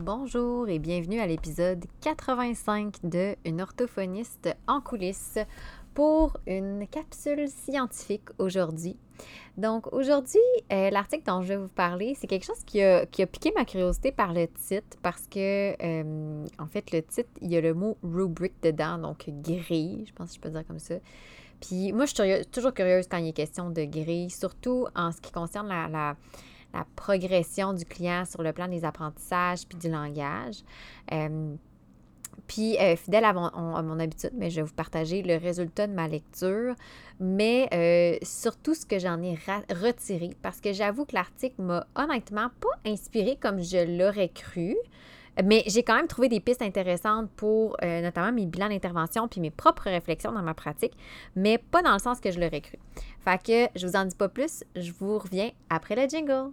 Bonjour et bienvenue à l'épisode 85 de Une orthophoniste en coulisses pour une capsule scientifique aujourd'hui. Donc aujourd'hui, euh, l'article dont je vais vous parler, c'est quelque chose qui a, piqué ma curiosité par le titre parce que, euh, en fait, le titre, il y a le mot rubric dedans, donc grille, je pense que je peux dire comme ça. Puis moi, je suis toujours curieuse quand il est question de grille, surtout en ce qui concerne la progression du client sur le plan des apprentissages puis du langage. Euh, puis, euh, fidèle à mon, habitude, mais je vais vous partager le résultat de ma lecture, mais euh, surtout ce que j'en ai retiré, parce que j'avoue que l'article m'a honnêtement pas inspiré comme je l'aurais cru. Mais j'ai quand même trouvé des pistes intéressantes pour notamment mes bilans d'intervention puis mes propres réflexions dans ma pratique, mais pas dans le sens que je l'aurais cru. Fait que je vous en dis pas plus, je vous reviens après le jingle.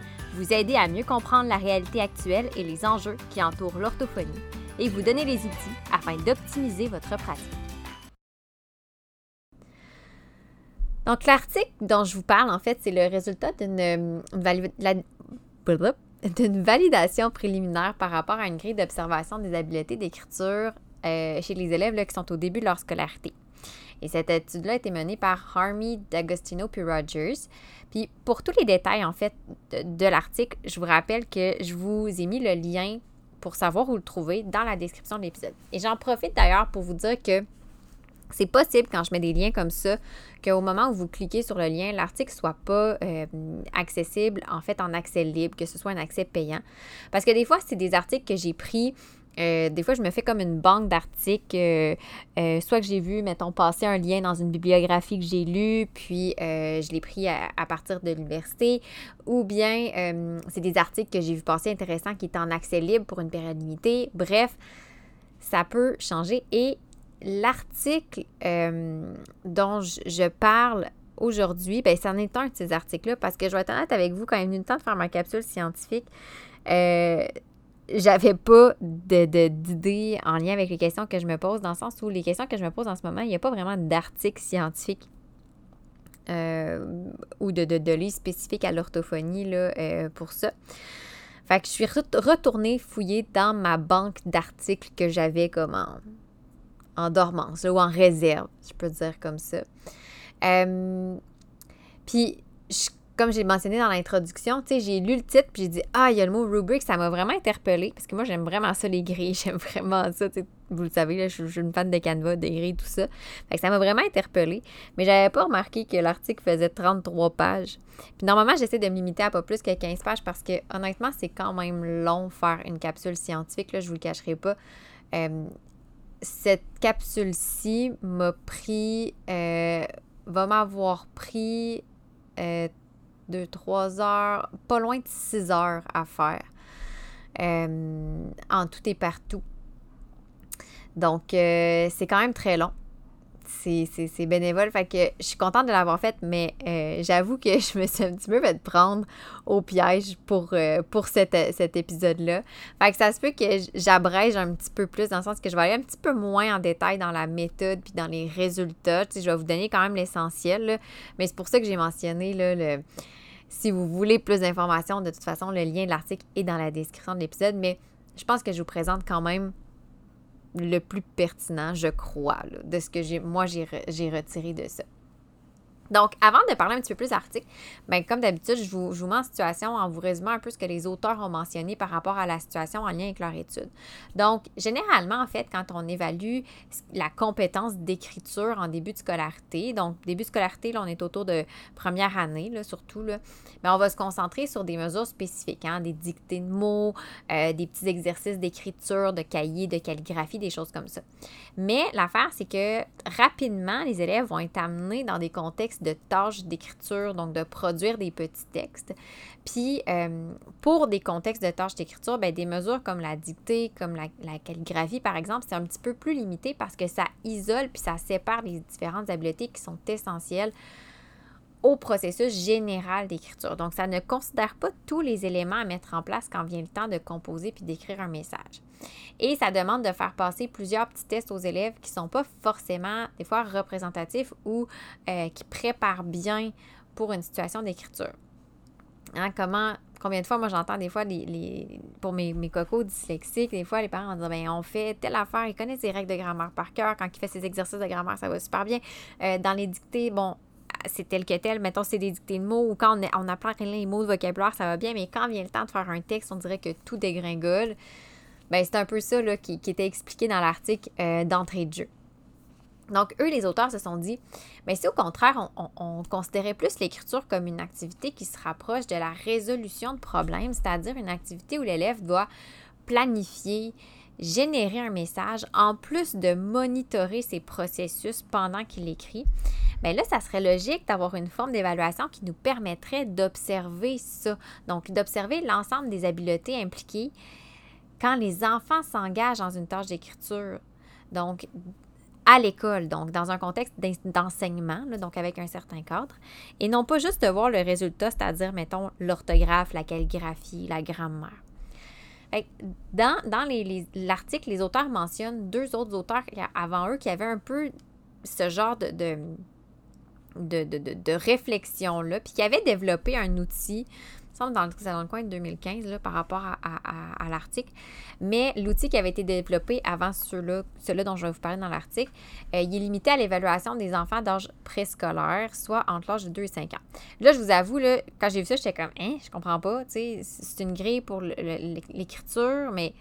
Vous aider à mieux comprendre la réalité actuelle et les enjeux qui entourent l'orthophonie et vous donner les outils afin d'optimiser votre pratique. Donc, l'article dont je vous parle, en fait, c'est le résultat d'une validation préliminaire par rapport à une grille d'observation des habiletés d'écriture euh, chez les élèves qui sont au début de leur scolarité. Et cette étude-là a été menée par Harmy, D'Agostino puis Rogers. Puis pour tous les détails, en fait, de, l'article, je vous rappelle que je vous ai mis le lien pour savoir où le trouver dans la description de l'épisode. Et j'en profite d'ailleurs pour vous dire que c'est possible quand je mets des liens comme ça qu'au moment où vous cliquez sur le lien, l'article soit pas euh, accessible en fait en accès libre, que ce soit un accès payant. Parce que des fois, c'est des articles que j'ai pris euh, des fois, je me fais comme une banque d'articles, euh, euh, soit que j'ai vu, mettons, passer un lien dans une bibliographie que j'ai lue, puis je l'ai pris à, partir de l'université, ou bien c'est des articles que j'ai vu passer intéressants qui étaient en accès libre pour une période limitée. Bref, ça peut changer. Et l'article dont je, parle aujourd'hui, ben, c'en est un de ces articles-là, parce que je vais être honnête avec vous, quand il est venu le temps de faire ma capsule scientifique, j'avais pas d'idées en lien avec les questions que je me pose, dans le sens où les questions que je me pose en ce moment, il n'y a pas vraiment d'article scientifique euh, ou de, de, de livre spécifique à l'orthophonie euh, pour ça. Fait que je suis retournée fouiller dans ma banque d'articles que j'avais comme en, dormance ou en réserve, je peux dire comme ça. Euh, puis, je comme j'ai mentionné dans l'introduction, tu sais, j'ai lu le titre puis j'ai dit ah, il y a le mot rubric, ça m'a vraiment interpellée parce que moi j'aime vraiment ça les grilles, j'aime vraiment ça, vous le savez là, je, suis une fan de Canva, des grilles tout ça. Fait que ça m'a vraiment interpellée, mais j'avais pas remarqué que l'article faisait 33 pages. Puis normalement, j'essaie de me limiter à pas plus que 15 pages parce que honnêtement, c'est quand même long faire une capsule scientifique là, je vous le cacherai pas. Euh, cette capsule-ci m'a pris euh, va m'avoir pris euh, de 3 heures, pas loin de 6 heures à faire. Euh, en tout et partout. Donc, euh, c'est quand même très long. C'est bénévole. Fait que je suis contente de l'avoir faite, mais euh, j'avoue que je me suis un petit peu fait prendre au piège pour, cet, épisode-là. Fait que ça se peut que j'abrège un petit peu plus dans le sens que je vais aller un petit peu moins en détail dans la méthode puis dans les résultats. Je vais vous donner quand même l'essentiel, mais c'est pour ça que j'ai mentionné le si vous voulez plus d'informations, de toute façon, le lien de l'article est dans la description de l'épisode, mais je pense que je vous présente quand même le plus pertinent, je crois, de ce que j'ai, moi j'ai retiré de ça. Donc, avant de parler un petit peu plus d'article, bien, comme d'habitude, je vous, je vous, mets en situation en vous résumant un peu ce que les auteurs ont mentionné par rapport à la situation en lien avec leur étude. Donc, généralement, en fait, quand on évalue la compétence d'écriture en début de scolarité, donc début de scolarité, là, on est autour de première année, là, surtout, là, bien, on va se concentrer sur des mesures spécifiques, hein, des dictées de mots, euh, des petits exercices d'écriture, de cahier, de calligraphie, des choses comme ça. Mais l'affaire, c'est que rapidement, les élèves vont être amenés dans des contextes de tâches d'écriture, donc de produire des petits textes. Puis, euh, pour des contextes de tâches d'écriture, ben, des mesures comme la dictée, comme la, la calligraphie, par exemple, c'est un petit peu plus limité parce que ça isole puis ça sépare les différentes habiletés qui sont essentielles au processus général d'écriture. Donc, ça ne considère pas tous les éléments à mettre en place quand vient le temps de composer puis d'écrire un message. Et ça demande de faire passer plusieurs petits tests aux élèves qui ne sont pas forcément, des fois, représentatifs ou euh, qui préparent bien pour une situation d'écriture. Hein, comment, combien de fois, moi, j'entends des fois, les, pour mes, mes, cocos dyslexiques, des fois, les parents disent ben, on fait telle affaire, ils connaissent les règles de grammaire par cœur. Quand ils font ses exercices de grammaire, ça va super bien. Euh, dans les dictées, bon, c'est tel que tel, mettons, c'est des dictées de mots ou quand on, on apprend les mots de vocabulaire, ça va bien, mais quand vient le temps de faire un texte, on dirait que tout dégringole. Ben, c'est un peu ça qui, était expliqué dans l'article euh, d'entrée de jeu. Donc, eux, les auteurs se sont dit, mais ben, si au contraire, on, considérait plus l'écriture comme une activité qui se rapproche de la résolution de problèmes, c'est-à-dire une activité où l'élève doit planifier, générer un message, en plus de monitorer ses processus pendant qu'il écrit, bien là, ça serait logique d'avoir une forme d'évaluation qui nous permettrait d'observer ça. Donc, d'observer l'ensemble des habiletés impliquées quand les enfants s'engagent dans une tâche d'écriture. Donc, à l'école, donc dans un contexte d'enseignement, donc avec un certain cadre, et non pas juste de voir le résultat, c'est-à-dire, mettons, l'orthographe, la calligraphie, la grammaire. Dans, dans l'article, les, auteurs mentionnent deux autres auteurs avant eux qui avaient un peu ce genre de, de, de, réflexion-là, puis qui avaient développé un outil dans le, coin de 2015 là, par rapport à, l'article. Mais l'outil qui avait été développé avant ceux-là, dont je vais vous parler dans l'article, euh, il est limité à l'évaluation des enfants d'âge préscolaire, soit entre l'âge de 2 et 5 ans. Là, je vous avoue, là, quand j'ai vu ça, j'étais comme, hein, je comprends pas, c'est une grille pour l'écriture, mais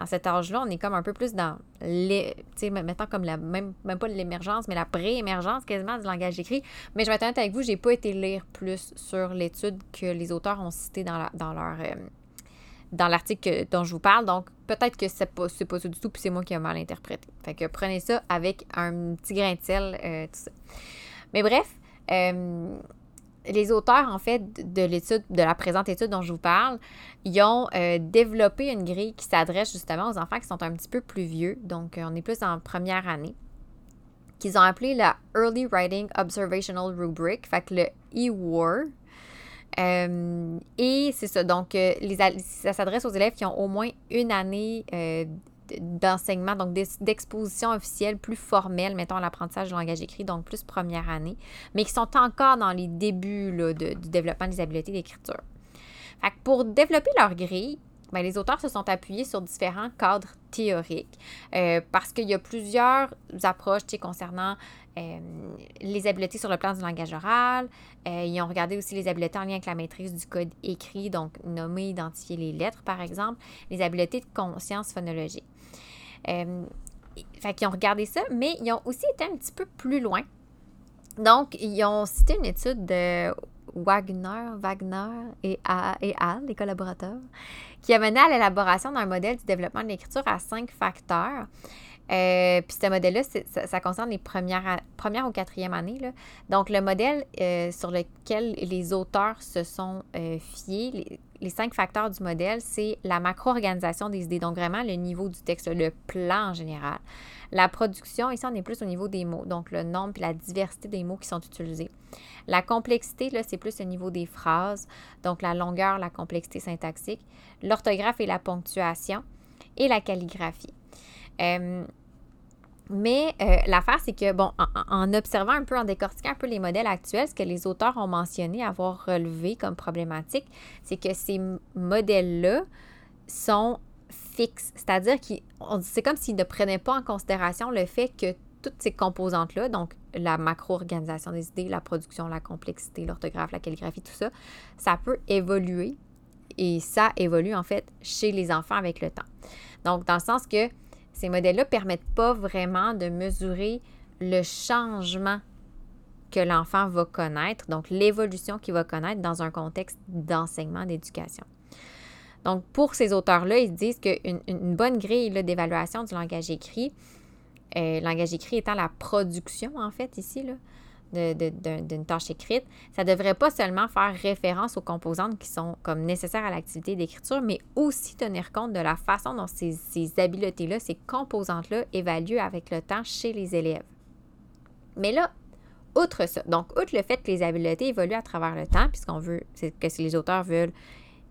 dans cet âge-là, on est comme un peu plus dans les, tu sais, mettons comme la même, même pas l'émergence, mais la pré-émergence quasiment du langage écrit. Mais je vais être honnête avec vous, j'ai pas été lire plus sur l'étude que les auteurs ont citée dans, dans leur euh, dans l'article dont je vous parle. Donc, peut-être que c'est pas, pas ça du tout, puis c'est moi qui ai mal interprété. Fait que prenez ça avec un petit grain de sel, euh, tout ça. Mais bref, euh, les auteurs, en fait, de l'étude, de la présente étude dont je vous parle, ils ont euh, développé une grille qui s'adresse justement aux enfants qui sont un petit peu plus vieux. Donc, euh, on est plus en première année. Qu'ils ont appelé la Early Writing Observational Rubric, fait que le EWAR. Euh, et c'est ça, donc les, ça s'adresse aux élèves qui ont au moins une année d'enseignement, donc d'exposition officielle plus formelle, mettons l'apprentissage du langage écrit, donc plus première année, mais qui sont encore dans les débuts du développement des habiletés d'écriture. pour développer leur grille, ben, les auteurs se sont appuyés sur différents cadres théoriques euh, parce qu'il y a plusieurs approches concernant euh, les habiletés sur le plan du langage oral. Euh, ils ont regardé aussi les habiletés en lien avec la maîtrise du code écrit, donc nommer, identifier les lettres, par exemple, les habiletés de conscience phonologique. Euh, fait qu'ils ont regardé ça, mais ils ont aussi été un petit peu plus loin. Donc, ils ont cité une étude de Wagner, Wagner et, et Al, les collaborateurs, qui a mené à l'élaboration d'un modèle du développement de l'écriture à cinq facteurs. Euh, puis ce modèle-là, ça, concerne les premières, premières ou quatrième années. Donc, le modèle euh, sur lequel les auteurs se sont euh, fiés, cinq facteurs du modèle, c'est la macro-organisation des idées. Donc, vraiment le niveau du texte, le plan en général. La production, ici, on est plus au niveau des mots. Donc, le nombre et la diversité des mots qui sont utilisés. La complexité, là, c'est plus au niveau des phrases. Donc, la longueur, la complexité syntaxique. L'orthographe et la ponctuation. Et la calligraphie. Mais euh, l'affaire, c'est que, bon, en, observant un peu, en décortiquant un peu les modèles actuels, ce que les auteurs ont mentionné avoir relevé comme problématique, c'est que ces modèles-là sont fixes. C'est-à-dire que c'est comme s'ils ne prenaient pas en considération le fait que toutes ces composantes-là, donc la macro-organisation des idées, la production, la complexité, l'orthographe, la calligraphie, tout ça, ça peut évoluer. Et ça évolue en fait chez les enfants avec le temps. Donc, dans le sens que ces modèles-là ne permettent pas vraiment de mesurer le changement que l'enfant va connaître, donc l'évolution qu'il va connaître dans un contexte d'enseignement, d'éducation. Donc, pour ces auteurs-là, ils disent qu'une une bonne grille d'évaluation du langage écrit, euh, langage écrit étant la production, en fait, ici, là, d'une tâche écrite, ça devrait pas seulement faire référence aux composantes qui sont comme nécessaires à l'activité d'écriture, mais aussi tenir compte de la façon dont ces, habiletés-là, ces composantes-là évaluent avec le temps chez les élèves. Mais là, outre ça, donc outre le fait que les habiletés évoluent à travers le temps, puisqu'on veut, c'est que les auteurs veulent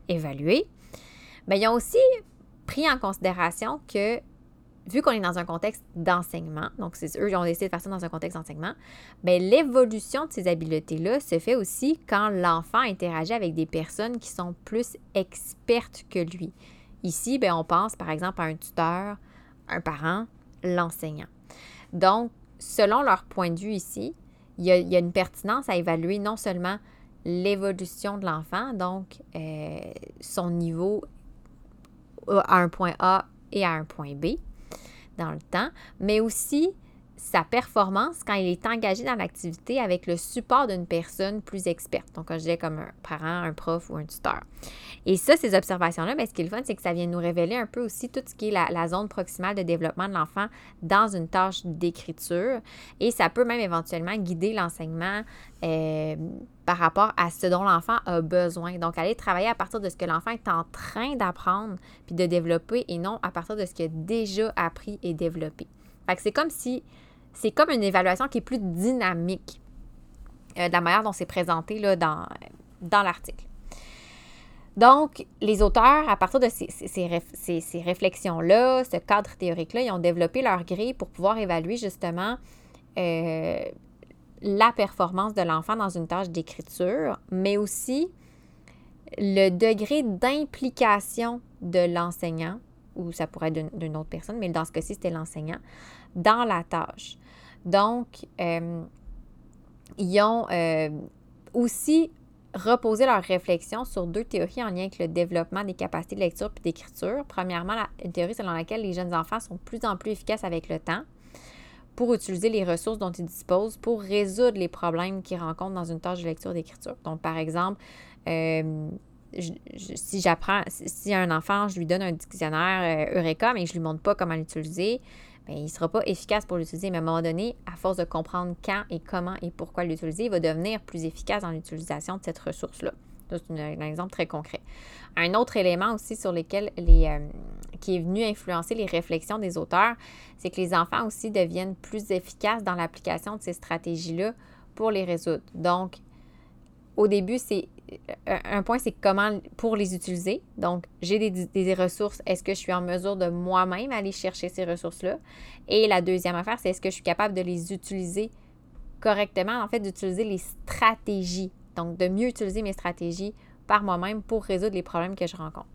évaluer, bien, ils ont aussi pris en considération que vu qu'on est dans un contexte d'enseignement, donc c'est eux qui ont décidé de faire ça dans un contexte d'enseignement, mais ben, l'évolution de ces habiletés-là se fait aussi quand l'enfant interagit avec des personnes qui sont plus expertes que lui. Ici, bien, on pense par exemple à un tuteur, un parent, l'enseignant. Donc, selon leur point de vue ici, il y a, une pertinence à évaluer non seulement l'évolution de l'enfant, donc euh, son niveau à un point A et à un point B, dans le temps, mais aussi sa performance quand il est engagé dans l'activité avec le support d'une personne plus experte. Donc, quand je disais comme un parent, un prof ou un tuteur. Et ça, ces observations-là, ben, ce qui est le fun, c'est que ça vient nous révéler un peu aussi tout ce qui est la, zone proximale de développement de l'enfant dans une tâche d'écriture. Et ça peut même éventuellement guider l'enseignement euh, par rapport à ce dont l'enfant a besoin. Donc, aller travailler à partir de ce que l'enfant est en train d'apprendre puis de développer et non à partir de ce qu'il a déjà appris et développé. Fait que c'est comme si c'est comme une évaluation qui est plus dynamique euh, de la manière dont c'est présenté là, dans, dans l'article. Donc, les auteurs, à partir de ces, réflexions-là, ce cadre théorique-là, ils ont développé leur grille pour pouvoir évaluer justement euh, la performance de l'enfant dans une tâche d'écriture, mais aussi le degré d'implication de l'enseignant, ou ça pourrait être d'une autre personne, mais dans ce cas-ci, c'était l'enseignant, dans la tâche. Donc, euh, ils ont euh, aussi reposé leur réflexion sur deux théories en lien avec le développement des capacités de lecture et d'écriture. Premièrement, une théorie selon laquelle les jeunes enfants sont de plus en plus efficaces avec le temps pour utiliser les ressources dont ils disposent pour résoudre les problèmes qu'ils rencontrent dans une tâche de lecture d'écriture. Donc, par exemple, euh, si j'apprends, si un enfant, je lui donne un dictionnaire Eureka, mais je ne lui montre pas comment l'utiliser, ben, il ne sera pas efficace pour l'utiliser. Mais à un moment donné, à force de comprendre quand et comment et pourquoi l'utiliser, il va devenir plus efficace dans l'utilisation de cette ressource-là. C'est un exemple très concret. Un autre élément aussi sur lequel les, euh, qui est venu influencer les réflexions des auteurs, c'est que les enfants aussi deviennent plus efficaces dans l'application de ces stratégies-là pour les résoudre. Donc, au début, c'est un point, c'est comment pour les utiliser. Donc, j'ai des, ressources. Est-ce que je suis en mesure de moi-même aller chercher ces ressources-là? Et la deuxième affaire, c'est est-ce que je suis capable de les utiliser correctement, en fait, d'utiliser les stratégies. Donc, de mieux utiliser mes stratégies par moi-même pour résoudre les problèmes que je rencontre.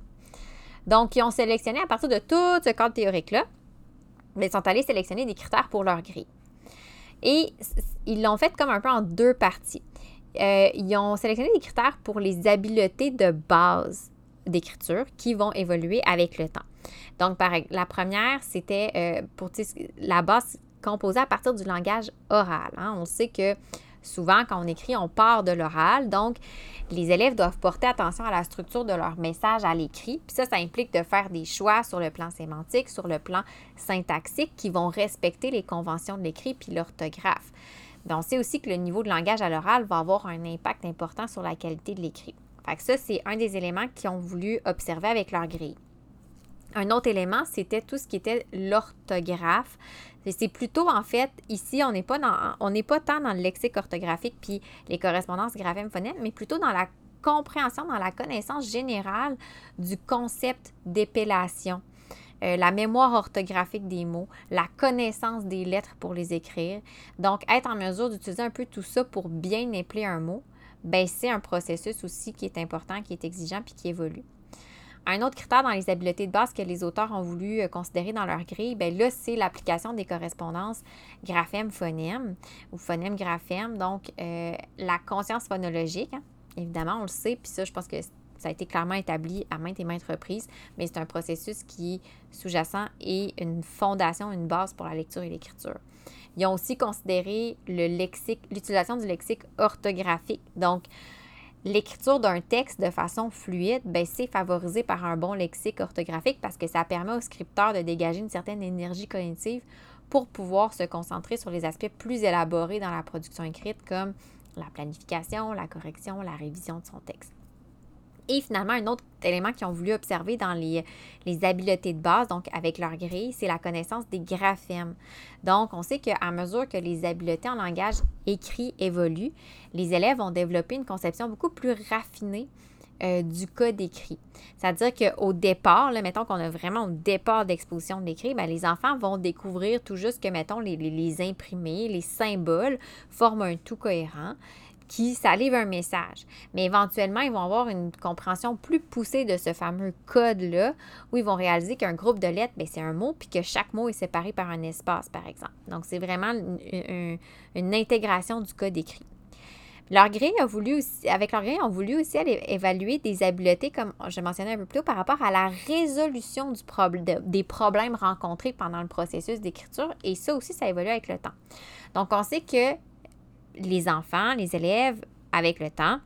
Donc, ils ont sélectionné à partir de tout ce cadre théorique-là, mais ils sont allés sélectionner des critères pour leur grille. Et ils l'ont fait comme un peu en deux parties. Euh, ils ont sélectionné des critères pour les habiletés de base d'écriture qui vont évoluer avec le temps. Donc, par, la première, c'était euh, pour la base composée à partir du langage oral. Hein. On sait que souvent, quand on écrit, on part de l'oral. Donc, les élèves doivent porter attention à la structure de leur message à l'écrit. Puis ça, ça implique de faire des choix sur le plan sémantique, sur le plan syntaxique, qui vont respecter les conventions de l'écrit puis l'orthographe. On sait aussi que le niveau de langage à l'oral va avoir un impact important sur la qualité de l'écrit. Fait que ça, c'est un des éléments qu'ils ont voulu observer avec leur grille. Un autre élément, c'était tout ce qui était l'orthographe. C'est plutôt, en fait, ici, on n'est pas, pas tant dans le lexique orthographique puis les correspondances graphème-phonème, mais plutôt dans la compréhension, dans la connaissance générale du concept d'épellation. Euh, la mémoire orthographique des mots, la connaissance des lettres pour les écrire. Donc, être en mesure d'utiliser un peu tout ça pour bien épeler un mot, ben, c'est un processus aussi qui est important, qui est exigeant puis qui évolue. Un autre critère dans les habiletés de base que les auteurs ont voulu euh, considérer dans leur grille, bien là, c'est l'application des correspondances graphème-phonème ou phonème-graphème. Donc, euh, la conscience phonologique, hein. évidemment, on le sait, puis ça, je pense que ça a été clairement établi à maintes et maintes reprises, mais c'est un processus qui est sous-jacent et une fondation, une base pour la lecture et l'écriture. Ils ont aussi considéré le lexique, l'utilisation du lexique orthographique. Donc, l'écriture d'un texte de façon fluide, ben, c'est favorisé par un bon lexique orthographique parce que ça permet au scripteur de dégager une certaine énergie cognitive pour pouvoir se concentrer sur les aspects plus élaborés dans la production écrite comme la planification, la correction, la révision de son texte. Et finalement, un autre élément qu'ils ont voulu observer dans les, habiletés de base, donc avec leur grille, c'est la connaissance des graphèmes. Donc, on sait qu'à mesure que les habiletés en langage écrit évoluent, les élèves vont développer une conception beaucoup plus raffinée euh, du code écrit. C'est-à-dire qu'au départ, mettons qu'on a vraiment au départ d'exposition de l'écrit, ben, les enfants vont découvrir tout juste que, mettons, les imprimés, les symboles forment un tout cohérent qui ça livre un message. Mais éventuellement, ils vont avoir une compréhension plus poussée de ce fameux code-là, où ils vont réaliser qu'un groupe de lettres, ben, c'est un mot, puis que chaque mot est séparé par un espace, par exemple. Donc, c'est vraiment une, intégration du code écrit. Leur grille a voulu aussi, avec leur grille, on voulu aussi aller évaluer des habiletés, comme je mentionnais un peu plus tôt, par rapport à la résolution du des problèmes rencontrés pendant le processus d'écriture. Et ça aussi, ça évolue avec le temps. Donc, on sait que les enfants, les élèves, avec le temps,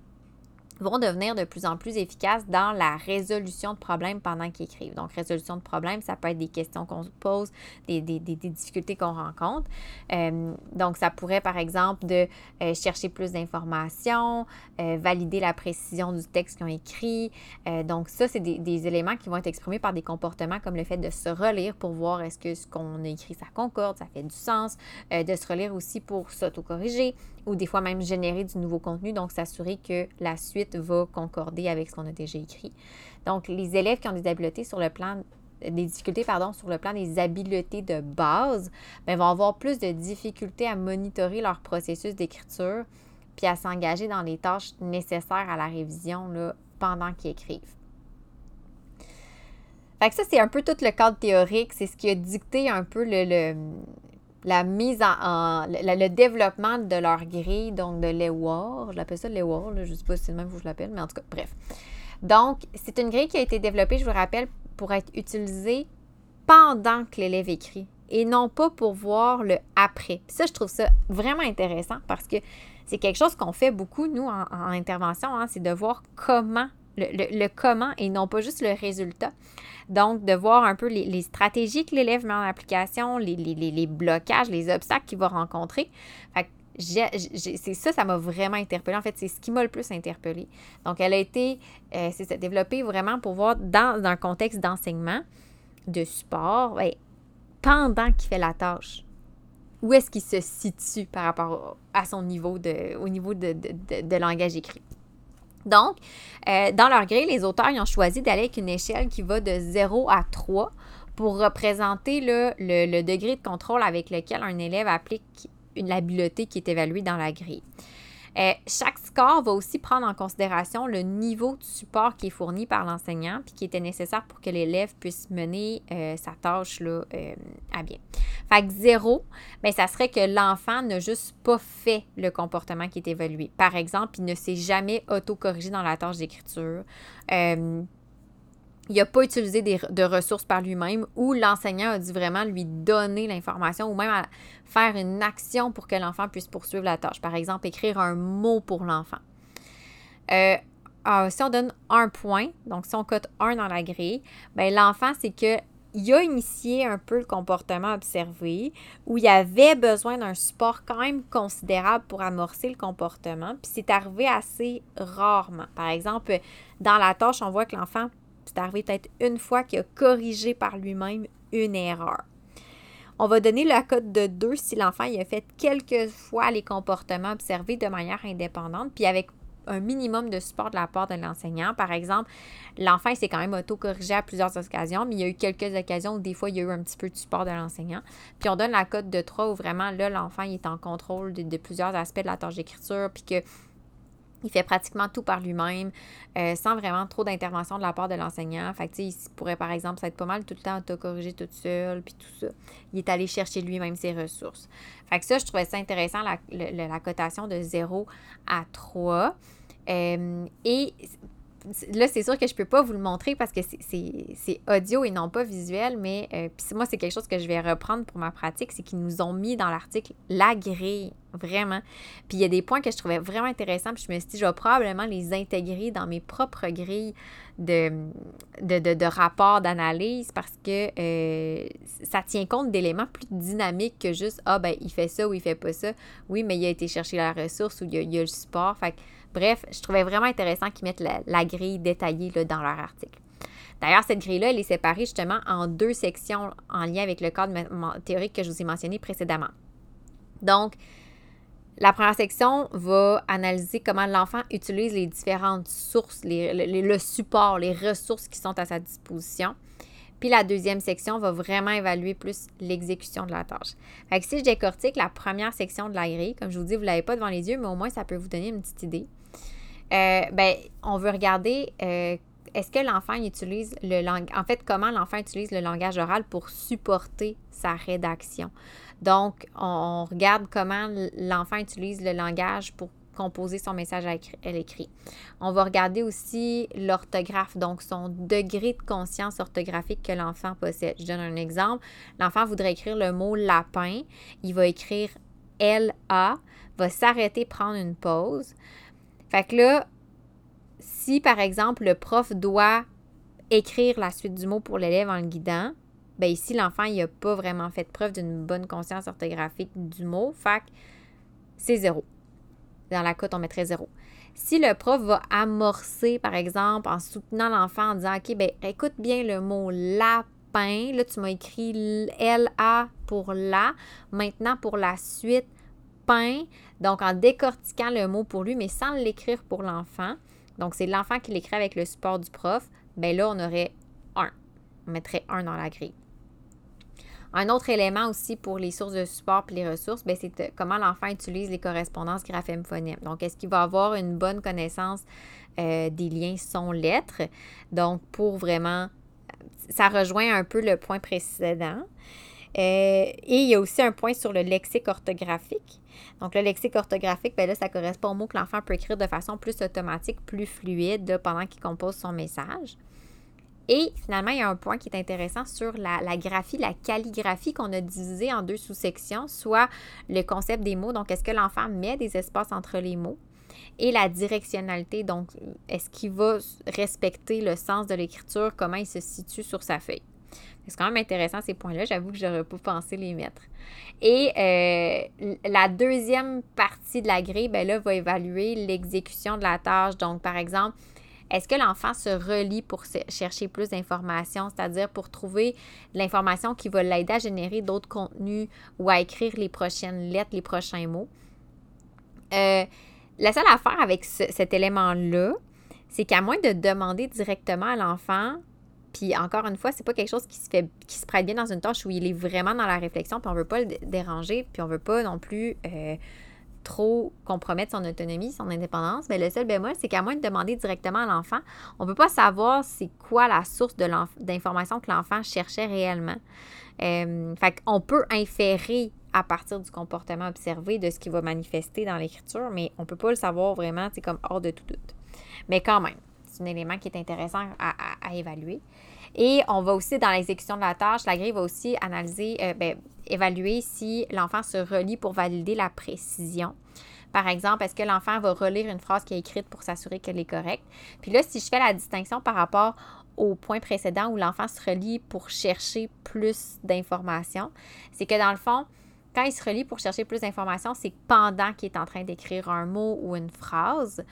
vont devenir de plus en plus efficaces dans la résolution de problèmes pendant qu'ils écrivent. Donc, résolution de problèmes, ça peut être des questions qu'on se pose, des, difficultés qu'on rencontre. Euh, donc, ça pourrait, par exemple, de euh, chercher plus d'informations, euh, valider la précision du texte qu'ils ont écrit. donc, ça, c'est des, éléments qui vont être exprimés par des comportements comme le fait de se relire pour voir est-ce que ce qu'on a écrit, ça concorde, ça fait du sens, de se relire aussi pour s'autocorriger ou des fois même générer du nouveau contenu, donc s'assurer que la suite va concorder avec ce qu'on a déjà écrit. Donc, les élèves qui ont des habiletés sur le plan des difficultés pardon, sur le plan des habiletés de base, bien, vont avoir plus de difficultés à monitorer leur processus d'écriture puis à s'engager dans les tâches nécessaires à la révision là, pendant qu'ils écrivent. Fait que ça, c'est un peu tout le cadre théorique. C'est ce qui a dicté un peu le, la mise en, le, développement de leur grille, donc de l'EWAR. Je l'appelle ça l'EWAR, je ne sais pas si c'est le même que je l'appelle, mais en tout cas, bref. Donc, c'est une grille qui a été développée, je vous rappelle, pour être utilisée pendant que l'élève écrit et non pas pour voir le après. ça, je trouve ça vraiment intéressant parce que c'est quelque chose qu'on fait beaucoup, nous, en, intervention, hein, c'est de voir comment, le comment et non pas juste le résultat. Donc, de voir un peu les, stratégies que l'élève met en application, les, blocages, les obstacles qu'il va rencontrer. C'est ça, ça m'a vraiment interpellée. En fait, c'est ce qui m'a le plus interpellée. Donc, elle a été, euh, c'est développée vraiment pour voir dans, un contexte d'enseignement, de support, ben, pendant qu'il fait la tâche. Où est-ce qu'il se situe par rapport à son niveau de, au niveau de, de langage écrit? Donc, euh, dans leur grille, les auteurs ont choisi d'aller avec une échelle qui va de 0 à 3 pour représenter le, degré de contrôle avec lequel un élève applique une habileté qui est évaluée dans la grille. Euh, chaque score va aussi prendre en considération le niveau de support qui est fourni par l'enseignant puis qui était nécessaire pour que l'élève puisse mener euh, sa tâche là, euh, à bien. Fait que zéro, bien, ça serait que l'enfant n'a juste pas fait le comportement qui est évalué. Par exemple, il ne s'est jamais auto-corrigé dans la tâche d'écriture il n'a pas utilisé de ressources par lui-même ou l'enseignant a dû vraiment lui donner l'information ou même faire une action pour que l'enfant puisse poursuivre la tâche. Par exemple, écrire un mot pour l'enfant. Euh, ah, si on donne un point, donc si on cote un dans la grille, ben l'enfant, c'est que il a initié un peu le comportement observé, où il avait besoin d'un support quand même considérable pour amorcer le comportement, puis c'est arrivé assez rarement. Par exemple, dans la tâche, on voit que l'enfant c'est arrivé peut-être une fois qu'il a corrigé par lui-même une erreur. On va donner la cote de 2 si l'enfant a fait quelques fois les comportements observés de manière indépendante, puis avec un minimum de support de la part de l'enseignant. Par exemple, l'enfant s'est quand même auto-corrigé à plusieurs occasions, mais il y a eu quelques occasions où des fois, il y a eu un petit peu de support de l'enseignant. Puis on donne la cote de 3 où vraiment, là, l'enfant est en contrôle de, de, plusieurs aspects de la tâche d'écriture, puis que il fait pratiquement tout par lui-même, euh, sans vraiment trop d'intervention de la part de l'enseignant. Fait que, il pourrait, par exemple, être pas mal tout le temps corriger tout seul, puis tout ça. Il est allé chercher lui-même ses ressources. Fait que ça, je trouvais ça intéressant, la, cotation de 0 à 3. Euh, et là, c'est sûr que je ne peux pas vous le montrer parce que c'est audio et non pas visuel, mais euh, moi, c'est quelque chose que je vais reprendre pour ma pratique, c'est qu'ils nous ont mis dans l'article la grille, vraiment. Puis il y a des points que je trouvais vraiment intéressants, puis je me suis dit, je vais probablement les intégrer dans mes propres grilles de, de, de, rapports d'analyse parce que euh, ça tient compte d'éléments plus dynamiques que juste, ah, ben, il fait ça ou il fait pas ça. Oui, mais il a été chercher la ressource ou il y a, il y a le support. Fait Bref, je trouvais vraiment intéressant qu'ils mettent la, grille détaillée dans leur article. D'ailleurs, cette grille-là, elle est séparée justement en deux sections en lien avec le cadre théorique que je vous ai mentionné précédemment. Donc, la première section va analyser comment l'enfant utilise les différentes sources, le support, les ressources qui sont à sa disposition. Puis la deuxième section va vraiment évaluer plus l'exécution de la tâche. Fait que si je décortique la première section de la grille, comme je vous dis, vous ne l'avez pas devant les yeux, mais au moins ça peut vous donner une petite idée. Euh, ben, on veut regarder euh, est-ce que l'enfant utilise le langage, en fait, comment l'enfant utilise le langage oral pour supporter sa rédaction? Donc, on, regarde comment l'enfant utilise le langage pour composer son message à l'écrit. On va regarder aussi l'orthographe, donc son degré de conscience orthographique que l'enfant possède. Je donne un exemple. L'enfant voudrait écrire le mot lapin. Il va écrire L-A, va s'arrêter, prendre une pause. Fait que là, si par exemple le prof doit écrire la suite du mot pour l'élève en le guidant, ben ici l'enfant il n'a pas vraiment fait preuve d'une bonne conscience orthographique du mot, fait que c'est zéro. Dans la cote, on mettrait zéro. Si le prof va amorcer, par exemple, en soutenant l'enfant en disant OK, ben écoute bien le mot lapin. Là, tu m'as écrit L-A pour la. Maintenant, pour la suite, Donc, en décortiquant le mot pour lui, mais sans l'écrire pour l'enfant. Donc, c'est l'enfant qui l'écrit avec le support du prof. Bien là, on aurait un. On mettrait un dans la grille. Un autre élément aussi pour les sources de support et les ressources, ben, c'est comment l'enfant utilise les correspondances graphème-phonème. Donc, est-ce qu'il va avoir une bonne connaissance euh, des liens son-lettres? Donc, pour vraiment, ça rejoint un peu le point précédent. Euh, et il y a aussi un point sur le lexique orthographique. Donc, le lexique orthographique, ben là, ça correspond au mot que l'enfant peut écrire de façon plus automatique, plus fluide pendant qu'il compose son message. Et finalement, il y a un point qui est intéressant sur la, graphie, la calligraphie qu'on a divisé en deux sous-sections, soit le concept des mots, donc est-ce que l'enfant met des espaces entre les mots, et la directionnalité, donc est-ce qu'il va respecter le sens de l'écriture, comment il se situe sur sa feuille. C'est quand même intéressant ces points-là. J'avoue que j'aurais pas pensé les mettre. Et euh, la deuxième partie de la grille, ben là, va évaluer l'exécution de la tâche. Donc, par exemple, est-ce que l'enfant se relie pour chercher plus d'informations, c'est-à-dire pour trouver l'information qui va l'aider à générer d'autres contenus ou à écrire les prochaines lettres, les prochains mots? Euh, la seule affaire avec cet élément-là, c'est qu'à moins de demander directement à l'enfant puis encore une fois, c'est pas quelque chose qui se fait qui se prête bien dans une tâche où il est vraiment dans la réflexion, puis on veut pas le déranger, puis on veut pas non plus euh, trop compromettre son autonomie, son indépendance. Mais le seul bémol, c'est qu'à moins de demander directement à l'enfant, on peut pas savoir c'est quoi la source d'information que l'enfant cherchait réellement. Euh, fait qu'on peut inférer à partir du comportement observé de ce qui va manifester dans l'écriture, mais on peut pas le savoir vraiment, c'est comme hors de tout doute. Mais quand même, un élément qui est intéressant à, évaluer. Et on va aussi, dans l'exécution de la tâche, la grille va aussi analyser, euh, ben, évaluer si l'enfant se relie pour valider la précision. Par exemple, est-ce que l'enfant va relire une phrase qui est écrite pour s'assurer qu'elle est correcte? Puis là, si je fais la distinction par rapport au point précédent où l'enfant se relie pour chercher plus d'informations, c'est que dans le fond, quand il se relie pour chercher plus d'informations, c'est pendant qu'il est en train d'écrire un mot ou une phrase.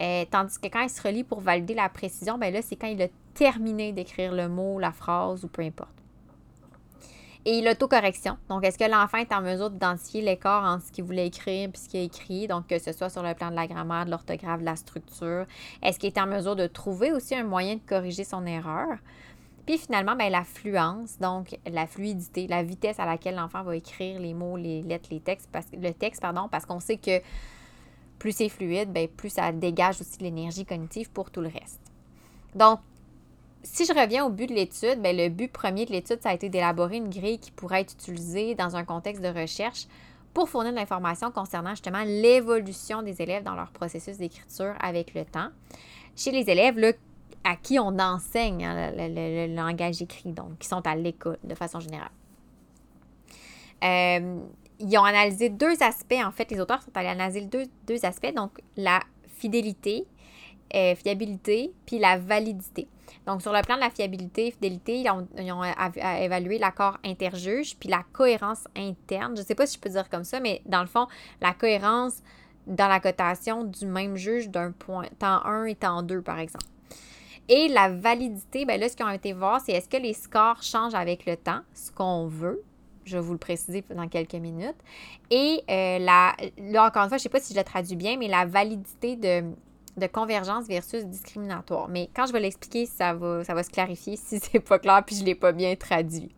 Euh, tandis que quand il se relie pour valider la précision, ben là, c'est quand il a terminé d'écrire le mot, la phrase ou peu importe. Et l'autocorrection. Donc, est-ce que l'enfant est en mesure d'identifier l'écart entre ce qu'il voulait écrire et ce qu'il a écrit? Donc, que ce soit sur le plan de la grammaire, de l'orthographe, de la structure. Est-ce qu'il est en mesure de trouver aussi un moyen de corriger son erreur? Puis finalement, ben, la fluence, donc la fluidité, la vitesse à laquelle l'enfant va écrire les mots, les lettres, les textes, parce, le texte, pardon, parce qu'on sait que plus c'est fluide, ben, plus ça dégage aussi de l'énergie cognitive pour tout le reste. Donc, si je reviens au but de l'étude, ben, le but premier de l'étude, ça a été d'élaborer une grille qui pourrait être utilisée dans un contexte de recherche pour fournir de l'information concernant justement l'évolution des élèves dans leur processus d'écriture avec le temps. chez les élèves là, à qui on enseigne hein, le, langage écrit, donc qui sont à l'école de façon générale. Euh, ils ont analysé deux aspects, en fait, les auteurs sont allés analyser deux, deux aspects, donc la fidélité, euh, fiabilité, puis la validité. Donc, sur le plan de la fiabilité, fidélité, ils ont, ils ont évalué l'accord interjuge, puis la cohérence interne. Je ne sais pas si je peux dire comme ça, mais dans le fond, la cohérence dans la cotation du même juge d'un point, temps 1 et temps 2, par exemple. Et la validité, bien là, ce qu'ils ont été voir, c'est est-ce que les scores changent avec le temps, ce qu'on veut. Je vais vous le préciser dans quelques minutes. Et euh, la, là, encore une fois, je ne sais pas si je le traduis bien, mais la validité de, de convergence versus discriminatoire. Mais quand je vais l'expliquer, ça va, ça va se clarifier si c'est pas clair puis je ne l'ai pas bien traduit.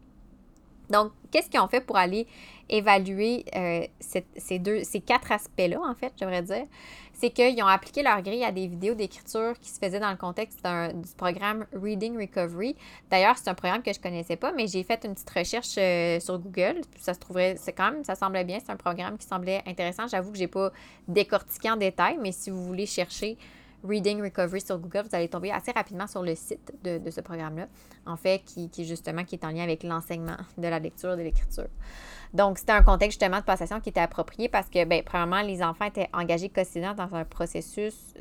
Donc, qu'est-ce qu'ils ont fait pour aller évaluer euh, ces, deux, ces quatre aspects-là, en fait, j'aimerais dire? C'est qu'ils ont appliqué leur grille à des vidéos d'écriture qui se faisaient dans le contexte du programme Reading Recovery. D'ailleurs, c'est un programme que je ne connaissais pas, mais j'ai fait une petite recherche euh, sur Google. Ça se trouvait, c'est quand même, ça semblait bien. C'est un programme qui semblait intéressant. J'avoue que je n'ai pas décortiqué en détail, mais si vous voulez chercher Reading Recovery sur Google, vous allez tomber assez rapidement sur le site de, ce programme-là, en fait, qui, qui, justement qui est en lien avec l'enseignement de la lecture et de l'écriture. Donc, c'était un contexte justement de passation qui était approprié parce que, bien, premièrement, les enfants étaient engagés quotidiennement dans un processus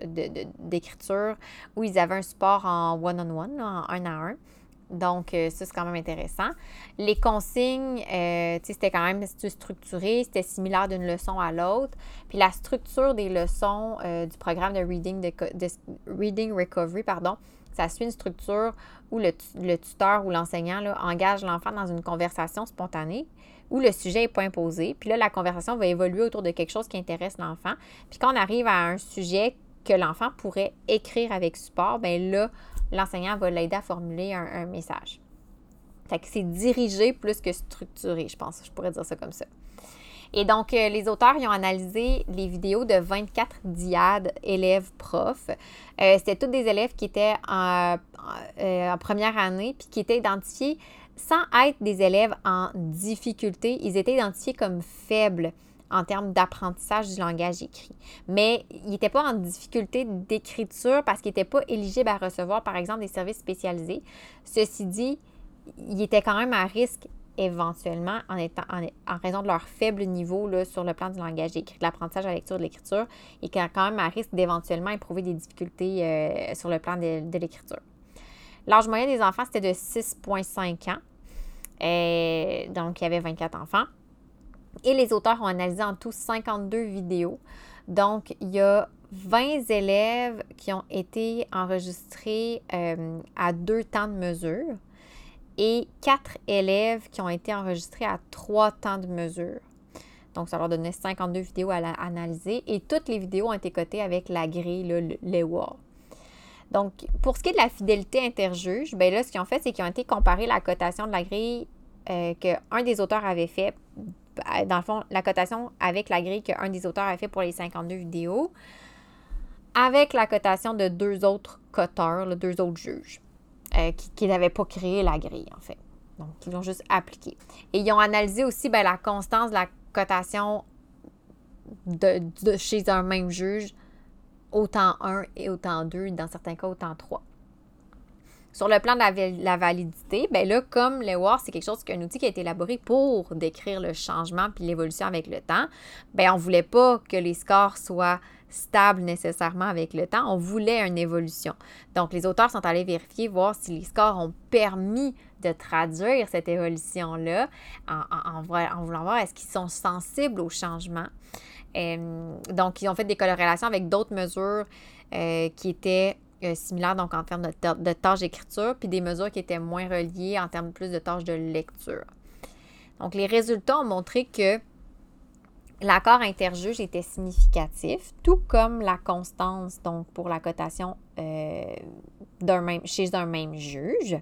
d'écriture où ils avaient un support en one-on-one, en un à un. Donc, euh, ça, c'est quand même intéressant. Les consignes, euh, c'était quand même structuré, c'était similaire d'une leçon à l'autre. Puis la structure des leçons euh, du programme de Reading, de, Reading Recovery, pardon, ça suit une structure où le, tuteur ou l'enseignant engage l'enfant dans une conversation spontanée où le sujet n'est pas imposé. Puis là, la conversation va évoluer autour de quelque chose qui intéresse l'enfant. Puis quand on arrive à un sujet que l'enfant pourrait écrire avec support, bien là, l'enseignant va l'aider à formuler un, message. Fait c'est dirigé plus que structuré, je pense. Je pourrais dire ça comme ça. Et donc, euh, les auteurs, ils ont analysé les vidéos de 24 diades élèves-profs. Euh, C'était tous des élèves qui étaient en, euh, en première année, puis qui étaient identifiés sans être des élèves en difficulté. Ils étaient identifiés comme faibles en termes d'apprentissage du langage écrit. Mais ils n'étaient pas en difficulté d'écriture parce qu'ils n'étaient pas éligibles à recevoir, par exemple, des services spécialisés. Ceci dit, ils étaient quand même à risque éventuellement en, étant, en, raison de leur faible niveau là, sur le plan du langage écrit, de l'apprentissage de la lecture, de l'écriture, et qui quand même à risque d'éventuellement éprouver des difficultés euh, sur le plan de, l'écriture. L'âge moyen des enfants, c'était de 6,5 ans. Euh, donc, il y avait 24 enfants. Et les auteurs ont analysé en tout 52 vidéos. Donc, il y a 20 élèves qui ont été enregistrés euh, à deux temps de mesure et 4 élèves qui ont été enregistrés à trois temps de mesure. Donc, ça leur donnait 52 vidéos à, analyser et toutes les vidéos ont été cotées avec la grille, le l'EWAR. Donc, pour ce qui est de la fidélité interjuge, bien là, ce qu'ils ont fait, c'est qu'ils ont été comparés la cotation de la grille euh, qu'un des auteurs avait fait dans le fond, la cotation avec la grille qu'un des auteurs a fait pour les 52 vidéos, avec la cotation de deux autres coteurs, deux autres juges, euh, qui, n'avaient pas créé la grille, en fait. Donc, ils l'ont juste appliqué. Et ils ont analysé aussi ben, la constance de la cotation de, chez un même juge, autant 1 et autant 2, dans certains cas, autant 3. Sur le plan de la, validité, bien là, comme le WAR, c'est quelque chose, un outil qui a été élaboré pour décrire le changement puis l'évolution avec le temps, bien, on ne voulait pas que les scores soient stables nécessairement avec le temps. On voulait une évolution. Donc, les auteurs sont allés vérifier, voir si les scores ont permis de traduire cette évolution-là en, voulant voir est-ce qu'ils sont sensibles au changement. Euh, donc, ils ont fait des corrélations avec d'autres mesures euh, qui étaient euh, similaires donc en termes de, tâches d'écriture, puis des mesures qui étaient moins reliées en termes plus de tâches de lecture. Donc, les résultats ont montré que l'accord interjuge était significatif, tout comme la constance, donc pour la cotation euh, même, chez un même juge.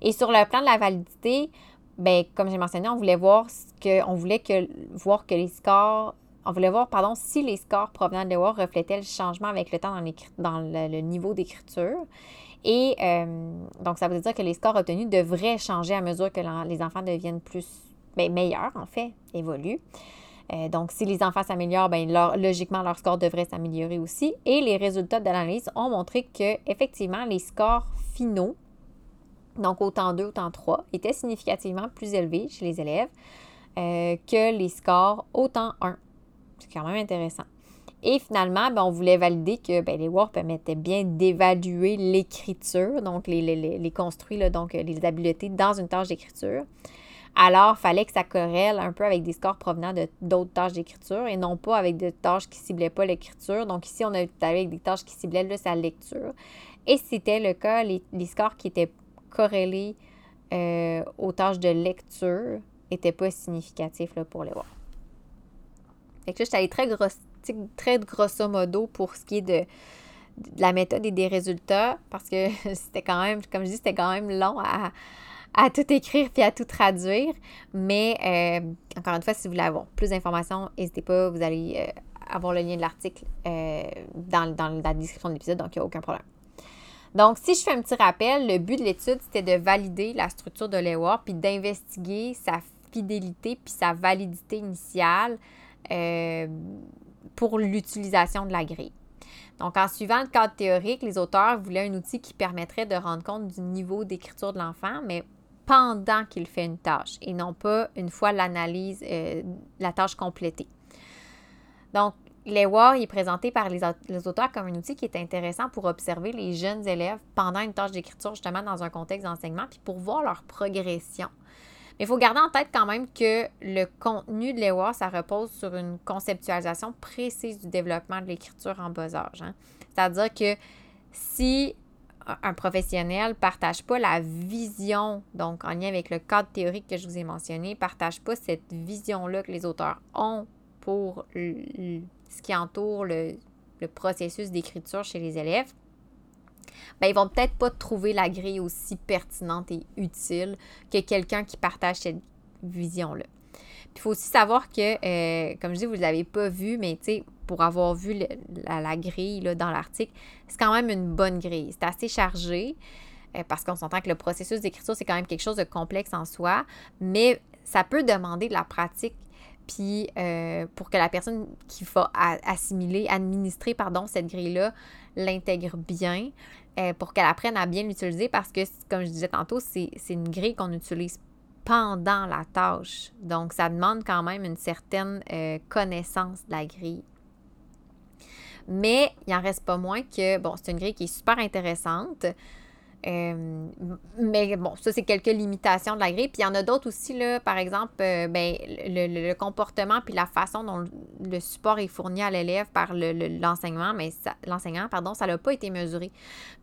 Et sur le plan de la validité, ben, comme j'ai mentionné, on voulait voir que, on voulait voir que les scores on voulait voir, pardon, si les scores provenant de l'EWAR reflétaient le changement avec le temps dans, le, niveau d'écriture. Et euh, donc, ça veut dire que les scores obtenus devraient changer à mesure que les enfants deviennent plus ben, meilleurs, en fait, évoluent. Euh, donc, si les enfants s'améliorent, ben, logiquement, leur score devrait s'améliorer aussi. Et les résultats de l'analyse ont montré que, effectivement, les scores finaux, donc autant 2, autant 3, étaient significativement plus élevés chez les élèves euh, que les scores autant 1. C'est quand même intéressant. Et finalement, ben, on voulait valider que ben, les WAR permettaient bien d'évaluer l'écriture, donc les, les, construits, donc les habiletés dans une tâche d'écriture. Alors, il fallait que ça corrèle un peu avec des scores provenant de d'autres tâches d'écriture et non pas avec des tâches qui ne ciblaient pas l'écriture. Donc, ici, on a avec des tâches qui ciblaient là, sa lecture. Et c'était le cas, les, scores qui étaient corrélés euh, aux tâches de lecture n'étaient pas significatifs là, pour les voir. Fait que là, je suis allée très, très grosso modo pour ce qui est de, la méthode et des résultats parce que c'était quand même, comme je dis, c'était quand même long à, à tout écrire puis à tout traduire. Mais euh, encore une fois, si vous voulez avoir plus d'informations, n'hésitez pas, vous allez euh, avoir le lien de l'article euh, dans, dans, la description de l'épisode, donc il n'y a aucun problème. Donc, si je fais un petit rappel, le but de l'étude, c'était de valider la structure de l'EWAR puis d'investiguer sa fidélité puis sa validité initiale pour l'utilisation de la grille. Donc, en suivant le cadre théorique, les auteurs voulaient un outil qui permettrait de rendre compte du niveau d'écriture de l'enfant, mais pendant qu'il fait une tâche et non pas une fois l'analyse, euh, la tâche complétée. Donc, l'EWAR est présenté par les, auteurs comme un outil qui est intéressant pour observer les jeunes élèves pendant une tâche d'écriture, justement dans un contexte d'enseignement, puis pour voir leur progression. Il faut garder en tête quand même que le contenu de l'EWAR, ça repose sur une conceptualisation précise du développement de l'écriture en bas âge. Hein. C'est-à-dire que si un professionnel ne partage pas la vision, donc en lien avec le cadre théorique que je vous ai mentionné, partage pas cette vision-là que les auteurs ont pour ce qui entoure le, processus d'écriture chez les élèves, ben, ils vont peut-être pas trouver la grille aussi pertinente et utile que quelqu'un qui partage cette vision-là. Il faut aussi savoir que, euh, comme je dis, vous ne l'avez pas vu, mais pour avoir vu la, grille dans l'article, c'est quand même une bonne grille. C'est assez chargé euh, parce qu'on s'entend que le processus d'écriture, c'est quand même quelque chose de complexe en soi, mais ça peut demander de la pratique. Puis euh, pour que la personne qui va assimiler, administrer pardon, cette grille-là, l'intègre bien, pour qu'elle apprenne à bien l'utiliser parce que, comme je disais tantôt, c'est une grille qu'on utilise pendant la tâche. Donc, ça demande quand même une certaine euh, connaissance de la grille. Mais il n'en reste pas moins que, bon, c'est une grille qui est super intéressante. Euh, mais bon, ça, c'est quelques limitations de la grille. Puis il y en a d'autres aussi, là, par exemple, euh, ben, le, comportement puis la façon dont le support est fourni à l'élève par l'enseignement, mais l'enseignant, pardon, ça n'a pas été mesuré.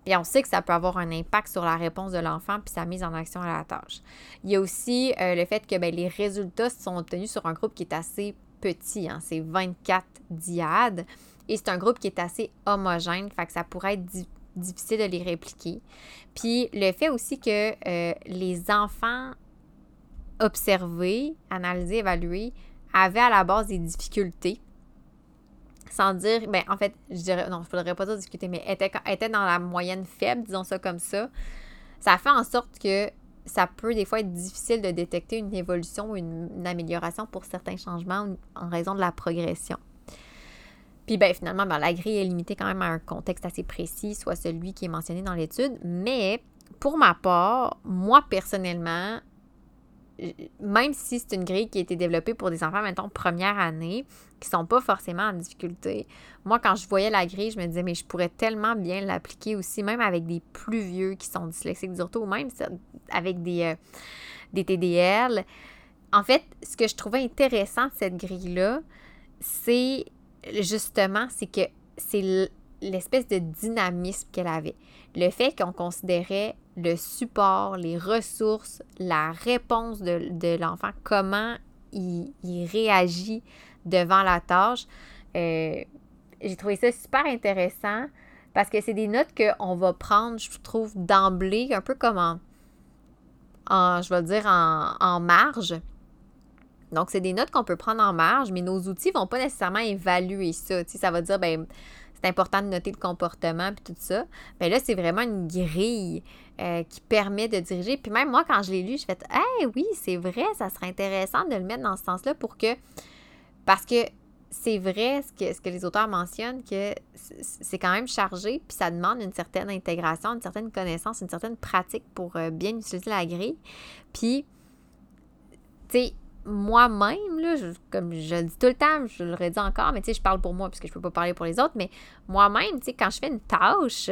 Puis on sait que ça peut avoir un impact sur la réponse de l'enfant puis sa mise en action à la tâche. Il y a aussi euh, le fait que ben, les résultats sont obtenus sur un groupe qui est assez petit, hein, c'est 24 diades. Et c'est un groupe qui est assez homogène, fait que ça pourrait être difficile de les répliquer. Puis le fait aussi que euh, les enfants observés, analysés, évalués avaient à la base des difficultés. Sans dire, ben en fait, je dirais, non, je ne faudrait pas dire discuter, mais était dans la moyenne faible, disons ça comme ça. Ça fait en sorte que ça peut des fois être difficile de détecter une évolution ou une amélioration pour certains changements en raison de la progression. Puis ben, finalement, ben, la grille est limitée quand même à un contexte assez précis, soit celui qui est mentionné dans l'étude. Mais pour ma part, moi personnellement, même si c'est une grille qui a été développée pour des enfants, mettons, première année, qui sont pas forcément en difficulté, moi, quand je voyais la grille, je me disais, mais je pourrais tellement bien l'appliquer aussi, même avec des plus vieux qui sont dyslexiques d'ortho, ou même avec des, euh, des TDL. En fait, ce que je trouvais intéressant de cette grille-là, c'est justement, c'est que c'est l'espèce de dynamisme qu'elle avait. Le fait qu'on considérait le support, les ressources, la réponse de, l'enfant, comment il, réagit devant la tâche. Euh, j'ai trouvé ça super intéressant parce que c'est des notes qu'on va prendre, je trouve, d'emblée, un peu comme en, je vais dire, en, en marge. Donc, c'est des notes qu'on peut prendre en marge, mais nos outils ne vont pas nécessairement évaluer ça. Ça va dire, ben c'est important de noter le comportement puis tout ça. Mais là, c'est vraiment une grille euh, qui permet de diriger. Puis même moi, quand je l'ai lu, je fais Hey, oui, c'est vrai, ça serait intéressant de le mettre dans ce sens-là pour que Parce que c'est vrai ce que, ce que les auteurs mentionnent, que c'est quand même chargé, puis ça demande une certaine intégration, une certaine connaissance, une certaine pratique pour euh, bien utiliser la grille. Puis, tu sais, moi-même, là, comme je le dis tout le temps, je le redis encore, mais tu sais, je parle pour moi parce que je peux pas parler pour les autres, mais moi-même, tu sais, quand je fais une tâche,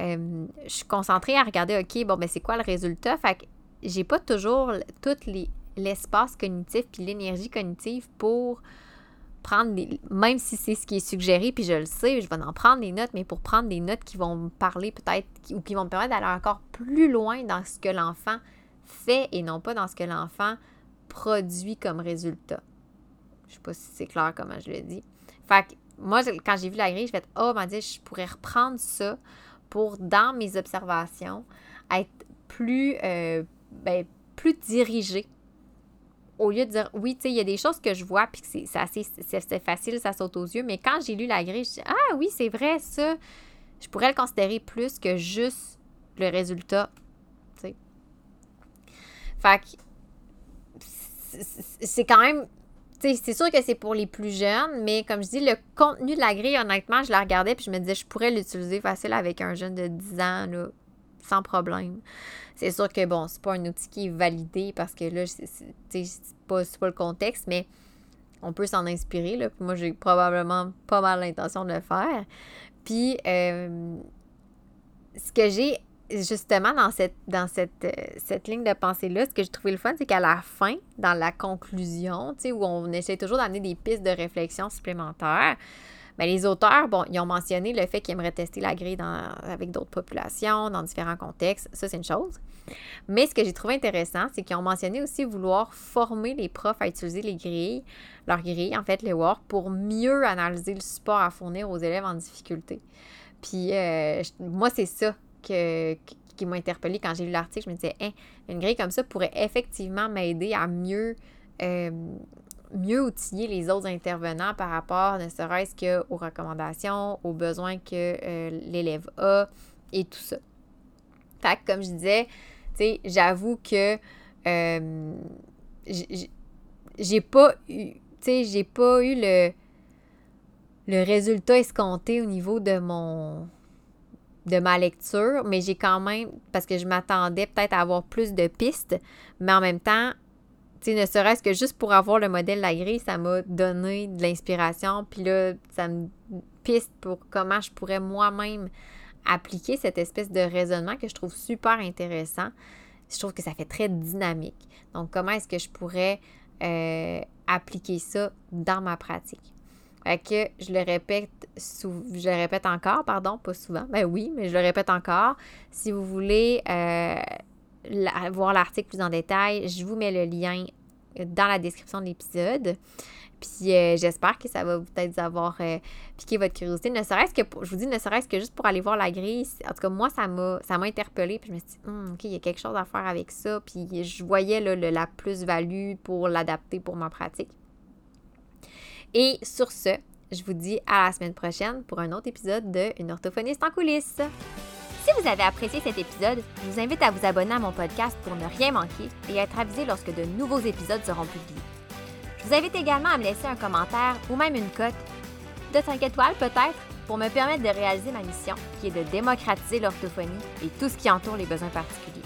euh, je suis concentrée à regarder, OK, bon, ben c'est quoi le résultat? Fait que j'ai pas toujours tout l'espace cognitif puis l'énergie cognitive pour prendre des, même si c'est ce qui est suggéré, puis je le sais, je vais en prendre des notes, mais pour prendre des notes qui vont me parler peut-être ou qui vont me permettre d'aller encore plus loin dans ce que l'enfant fait et non pas dans ce que l'enfant produit comme résultat. Je sais pas si c'est clair comment je le dis. Fait que moi, quand j'ai vu la grille, je fait Oh, m'a dit, je pourrais reprendre ça pour, dans mes observations, être plus, euh, ben, dirigée au lieu de dire oui, tu sais, il y a des choses que je vois puis que c'est assez c'est facile, ça saute aux yeux, mais quand j'ai lu la grille, je dis ah oui, c'est vrai ça. Je pourrais le considérer plus que juste le résultat, tu sais. Fait que c'est quand même c'est sûr que c'est pour les plus jeunes, mais comme je dis, le contenu de la grille, honnêtement, je la regardais puis je me disais, je pourrais l'utiliser facile avec un jeune de 10 ans, là, sans problème. C'est sûr que, bon, c'est pas un outil qui est validé parce que là, c'est pas, pas le contexte, mais on peut s'en inspirer. Là. Moi, j'ai probablement pas mal l'intention de le faire. Puis, euh, ce que j'ai justement dans cette, dans cette, euh, cette ligne de pensée-là, ce que j'ai trouvé le fun, c'est qu'à la fin, dans la conclusion, où on essaie toujours d'amener des pistes de réflexion supplémentaires, ben, les auteurs, bon, ils ont mentionné le fait qu'ils aimeraient tester la grille dans, avec d'autres populations, dans différents contextes. Ça, c'est une chose. Mais ce que j'ai trouvé intéressant, c'est qu'ils ont mentionné aussi vouloir former les profs à utiliser les grilles, leurs grilles, en fait, les WORK, pour mieux analyser le support à fournir aux élèves en difficulté. Puis, euh, moi, c'est ça qui m'a interpellée quand j'ai lu l'article. Je me disais, hein, une grille comme ça pourrait effectivement m'aider à mieux euh, mieux outiller les autres intervenants par rapport ne serait-ce qu'aux recommandations, aux besoins que euh, l'élève a et tout ça. Fait que comme je disais, j'avoue que euh, j'ai pas eu, j'ai pas eu le, le résultat escompté au niveau de mon de ma lecture, mais j'ai quand même, parce que je m'attendais peut-être à avoir plus de pistes, mais en même temps, ne serait-ce que juste pour avoir le modèle de la grille, ça m'a donné de l'inspiration. Puis là, ça me piste pour comment je pourrais moi-même appliquer cette espèce de raisonnement que je trouve super intéressant. Je trouve que ça fait très dynamique. Donc, comment est-ce que je pourrais euh, appliquer ça dans ma pratique? Fait que je le répète, je le répète encore, pardon, pas souvent. Ben oui, mais je le répète encore. Si vous voulez euh, voir l'article plus en détail, je vous mets le lien dans la description de l'épisode. Puis euh, j'espère que ça va peut-être avoir euh, piqué votre curiosité. Ne serait-ce que, je vous dis, ne serait-ce que juste pour aller voir la grille. En tout cas, moi, ça m'a, interpellée. Puis je me suis dit, hum, OK, il y a quelque chose à faire avec ça. Puis je voyais la plus-value pour l'adapter pour ma pratique. Et sur ce, je vous dis à la semaine prochaine pour un autre épisode de Une orthophoniste en coulisses. Si vous avez apprécié cet épisode, je vous invite à vous abonner à mon podcast pour ne rien manquer et être avisé lorsque de nouveaux épisodes seront publiés. Je vous invite également à me laisser un commentaire ou même une cote de 5 étoiles peut-être pour me permettre de réaliser ma mission qui est de démocratiser l'orthophonie et tout ce qui entoure les besoins particuliers.